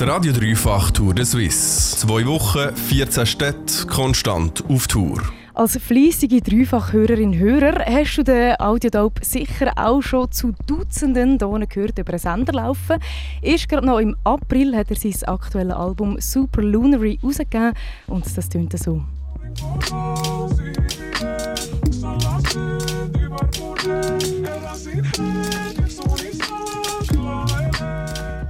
Die Radio Dreifach Tour de Suisse. Zwei Wochen, 14 Städte, konstant auf Tour. Als fleissige Dreifachhörerin Hörer hast du den Audiodope sicher auch schon zu Dutzenden Tonen gehört über einen Sender laufen. Erst gerade noch im April hat er sein aktuelles Album Super Lunary rausgegeben und das tönt so.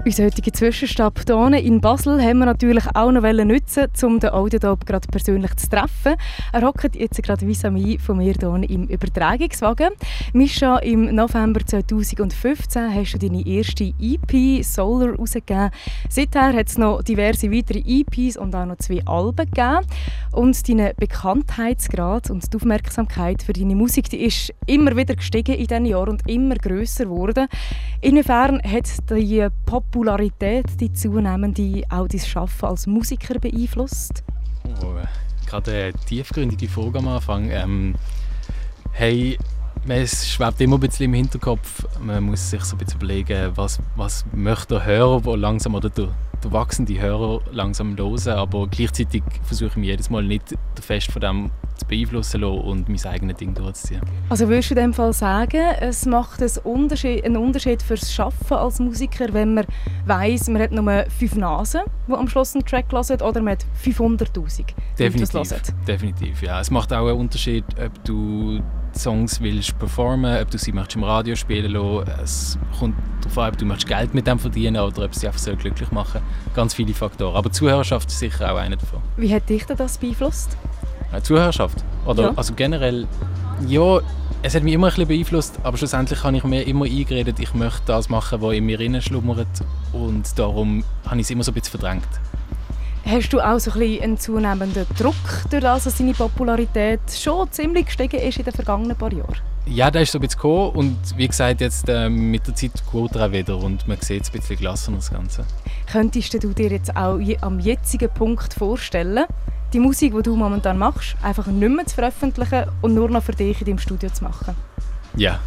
Unser heutiger Zwischenstopp hier in Basel haben wir natürlich auch noch nutzen, um den Audiodope gerade persönlich zu treffen. Er hockt jetzt gerade vis-à-vis von mir hier im Übertragungswagen. Mischa, im November 2015 hast du deine erste EP Solar rausgegeben. Seither hat es noch diverse weitere EPs und auch noch zwei Alben gegeben. Und dein Bekanntheitsgrad und die Aufmerksamkeit für deine Musik die ist immer wieder gestiegen in diesen Jahren und immer grösser geworden. Inwiefern hat die Popularität, die zunehmende, auch dein Schaffen als Musiker beeinflusst? Oh, gerade eine tiefgründige Frage am Anfang. Ähm, hey, es schwebt immer ein bisschen im Hinterkopf. Man muss sich so ein bisschen überlegen, was, was möchte der Hörer, der langsam oder der, der wachsende Hörer langsam hören. Aber gleichzeitig versuche ich mich jedes Mal nicht fest von dem zu beeinflussen und mein eigenes Ding durchzuziehen. Also würdest du in dem Fall sagen, es macht einen Unterschied, einen Unterschied fürs Schaffen als Musiker, wenn man weiß, man hat nur fünf Nasen, die am Schluss einen Track hören, oder man hat 500'000, Definitiv, definitiv, ja. Es macht auch einen Unterschied, ob du Songs willst performen, ob du sie möchtest im Radio spielen lassen. Es kommt darauf an, ob du möchtest Geld mit dem verdienen oder ob sie einfach so glücklich machen. Ganz viele Faktoren. Aber Zuhörerschaft ist sicher auch einer davon. Wie hat dich das beeinflusst? Eine Zuhörerschaft? Oder ja. also generell, ja, es hat mich immer ein bisschen beeinflusst, aber schlussendlich habe ich mir immer eingeredet, ich möchte das machen, was in mir schlummert und darum habe ich es immer so ein bisschen verdrängt. Hast du auch so ein bisschen einen zunehmenden Druck, durch das, dass deine Popularität schon ziemlich gestiegen ist in den vergangenen paar Jahren? Ja, da ist so ein bisschen gekommen und wie gesagt, jetzt äh, mit der Zeit geht er auch wieder und man sieht es ein bisschen gelassener, das Ganze. Könntest du dir jetzt auch am jetzigen Punkt vorstellen, die Musik, die du momentan machst, einfach nicht mehr zu veröffentlichen und nur noch für dich in deinem Studio zu machen? Ja,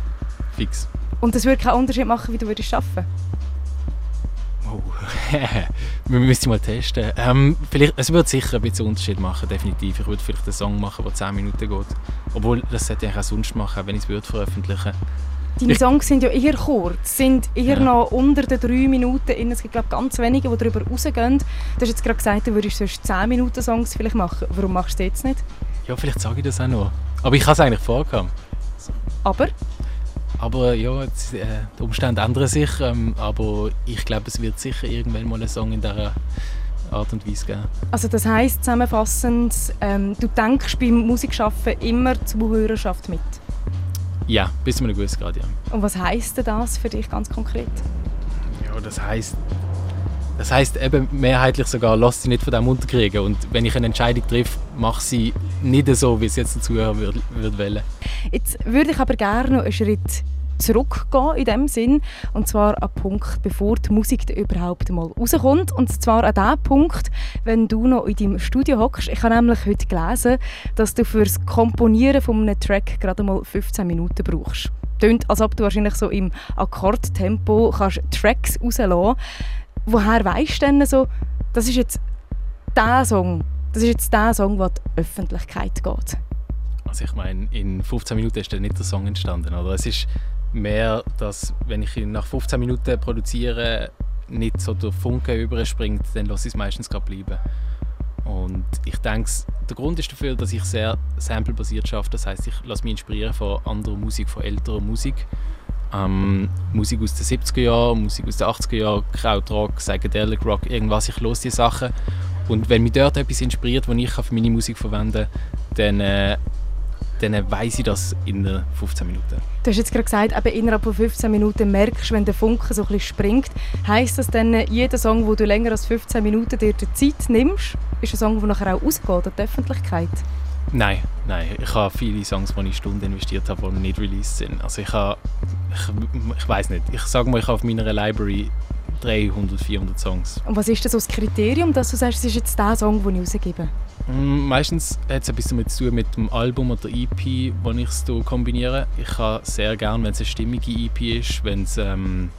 fix. Und das würde keinen Unterschied machen, wie du würdest arbeiten würdest? Oh, wir müssen mal testen. Ähm, vielleicht, es wird sicher ein bisschen Unterschied machen, definitiv. Ich würde vielleicht einen Song machen, der 10 Minuten geht. Obwohl, das sollte ich auch sonst machen, wenn ich es veröffentlichen würde. Deine ich Songs sind ja eher kurz, sind eher ja. noch unter den 3 Minuten. Es gibt glaube ganz wenige, die darüber rausgehen. Du hast jetzt gerade gesagt, du würdest sonst 10 Minuten Songs vielleicht machen. Warum machst du das jetzt nicht? Ja, vielleicht sage ich das auch noch. Aber ich habe es eigentlich vorgehabt. Aber? Aber ja, jetzt, äh, die Umstände ändern sich. Ähm, aber ich glaube, es wird sicher irgendwann mal einen Song in dieser Art und Weise geben. Also das heisst zusammenfassend, ähm, du denkst beim Musikschaffen immer die Zuhörerschaft mit? Ja, bis zu einem gewissen Grad, ja. Und was heisst denn das für dich ganz konkret? Ja, das heisst, das heisst eben mehrheitlich sogar, lass sie nicht von dem unterkriegen. Und wenn ich eine Entscheidung treffe, mache sie nicht so, wie es jetzt Zuhörer würde, würde wollen. Jetzt würde ich aber gerne noch einen Schritt zurückgehen in dem Sinn und zwar an den Punkt, bevor die Musik überhaupt mal rauskommt und zwar an den Punkt, wenn du noch in deinem Studio hockst. Ich habe nämlich heute gelesen, dass du für das Komponieren von einem Track gerade mal 15 Minuten brauchst. Tönt, als ob du wahrscheinlich so im Akkordtempo kannst Tracks rauslassen. Woher weißt du denn so, das ist jetzt der Song, das ist jetzt der Song, der die Öffentlichkeit geht? Also ich meine, in 15 Minuten ist dann nicht der Song entstanden, oder? Es ist mehr, dass wenn ich ihn nach 15 Minuten produziere, nicht so der Funke überspringt, dann lasse ich es meistens gerade bleiben. Und ich denke, der Grund ist dafür, dass ich sehr samplebasiert schaffe. Das heißt, ich lasse mich inspirieren von anderer Musik, von älterer Musik. Ähm, Musik aus den 70er Jahren, Musik aus den 80er Jahren, Krautrock, Psychedelic Rock, irgendwas. Ich höre diese Sachen. Und wenn mich dort etwas inspiriert, das ich für meine Musik verwenden kann, dann äh, dann weiss ich das in 15 Minuten. Du hast jetzt gerade gesagt, eben innerhalb von 15 Minuten merkst du, wenn der Funke so ein springt. Heißt das dann, jeder Song, wo du länger als 15 Minuten dir die Zeit nimmst, ist ein Song, der nachher auch ausgeht an die Öffentlichkeit? Nein, nein. Ich habe viele Songs, die ich Stunden investiert habe, die nicht released sind. Also ich habe, ich, ich weiß nicht. Ich sage mal, ich habe auf meiner Library 300, 400 Songs. Und was ist das so das Kriterium, dass du sagst, es ist jetzt der Song, den ich rausgebe? Mm, meistens hat es etwas damit zu tun mit dem Album oder EP, das ich es kombiniere. Ich habe sehr gerne, wenn es eine stimmige EP ist, wenn es ähm,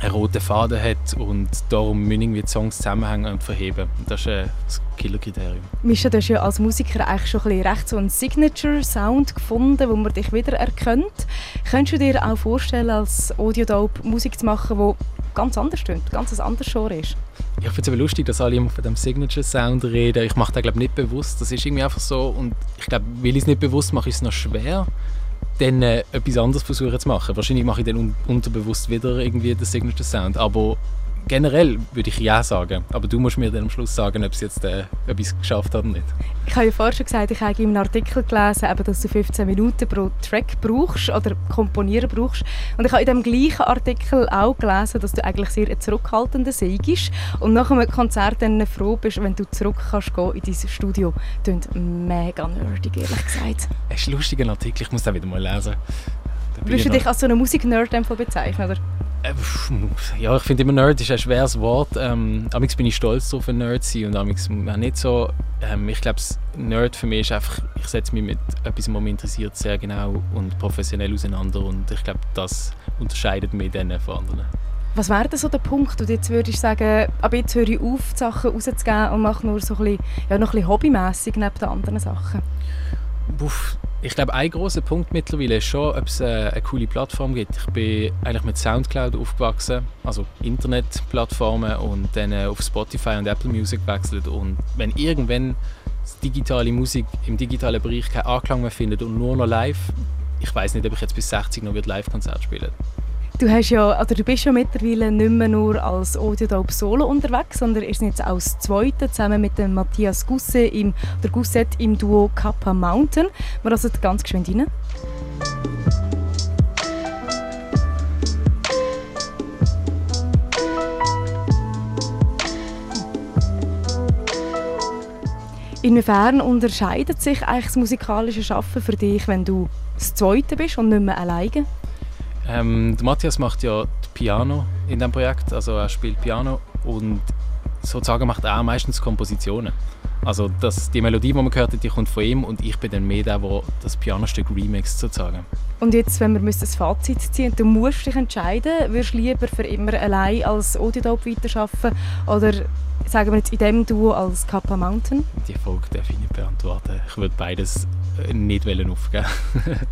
einen roten Faden hat und darum müssen irgendwie die Songs zusammenhängen und verheben. Das ist ein Killerkriterium. Mischa, du hast ja als Musiker eigentlich schon ein recht so einen Signature-Sound gefunden, wo man dich wieder erkennt. Könntest du dir auch vorstellen, als Audiodope Musik zu machen, die ganz anders klingt, ganz ein anderes Genre ist? Ja, ich finde es aber lustig, dass alle immer von dem Signature-Sound reden. Ich mache das glaube nicht bewusst. Das ist irgendwie einfach so und ich glaube, weil ich es nicht bewusst mache, ist es noch schwer dann äh, etwas anderes versuchen zu machen. Wahrscheinlich mache ich dann un unterbewusst wieder irgendwie den Signature Sound, aber generell würde ich ja sagen. Aber du musst mir dann am Schluss sagen, ob es jetzt äh, etwas geschafft hat oder nicht. Ich habe ja vorher schon gesagt, ich habe in einem Artikel gelesen, eben, dass du 15 Minuten pro Track brauchst oder komponieren brauchst. Und ich habe in dem gleichen Artikel auch gelesen, dass du eigentlich sehr ein zurückhaltender seist und nach einem Konzert dann froh bist, wenn du zurück kannst gehen in dein Studio. Das klingt mega nerdig, ehrlich gesagt. Es ist ein lustiger Artikel, ich muss den wieder mal lesen. Würdest du dich als so einen Musiknerd bezeichnen, oder? Äh, ja, ich finde immer Nerd ist ein schweres Wort. Ähm, amigs bin ich stolz darauf, ein Nerd zu sein und amigs nicht so. Ähm, ich glaube, Nerd für mich ist einfach, ich setze mich mit etwas, was mich interessiert, sehr genau und professionell auseinander und ich glaube, das unterscheidet mich dann von anderen. Was wäre denn so der Punkt, wo du jetzt würdest sagen, ab jetzt höre ich auf, die Sachen rauszugeben und mache nur so ein bisschen, ja, noch ein bisschen hobbymässig neben den anderen Sachen? Puff, ich glaube, ein großer Punkt mittlerweile ist schon, ob es eine, eine coole Plattform gibt. Ich bin eigentlich mit Soundcloud aufgewachsen, also Internetplattformen und dann äh, auf Spotify und Apple Music gewechselt. Und wenn irgendwann digitale Musik im digitalen Bereich keinen Anklang mehr findet und nur noch live, ich weiß nicht, ob ich jetzt bis 60 noch Live-Konzert spielen werde. Du, hast ja, oder du bist ja mittlerweile nicht mehr nur als Audiodope Solo unterwegs, sondern ist jetzt auch das zweite zusammen mit dem Matthias Gusse im, oder Gusset im Duo Kappa Mountain. Wir lassen ganz geschwind rein. Inwiefern unterscheidet sich eigentlich das musikalische Schaffen für dich, wenn du das Zweite bist und nicht mehr alleine? Ähm, Matthias macht ja Piano in diesem Projekt, also er spielt Piano und sozusagen macht er auch meistens Kompositionen. Also das, die Melodie, die man gehört hat, die kommt von ihm und ich bin dann mehr der, der das Pianostück remixt sozusagen. Und jetzt, wenn wir das Fazit ziehen du musst dich entscheiden, würdest du lieber für immer allein als Audiodope weiterarbeiten oder sagen wir jetzt in dem Duo als Kappa Mountain? Die Frage darf ich nicht beantworten. Ich würde beides äh, nicht aufgeben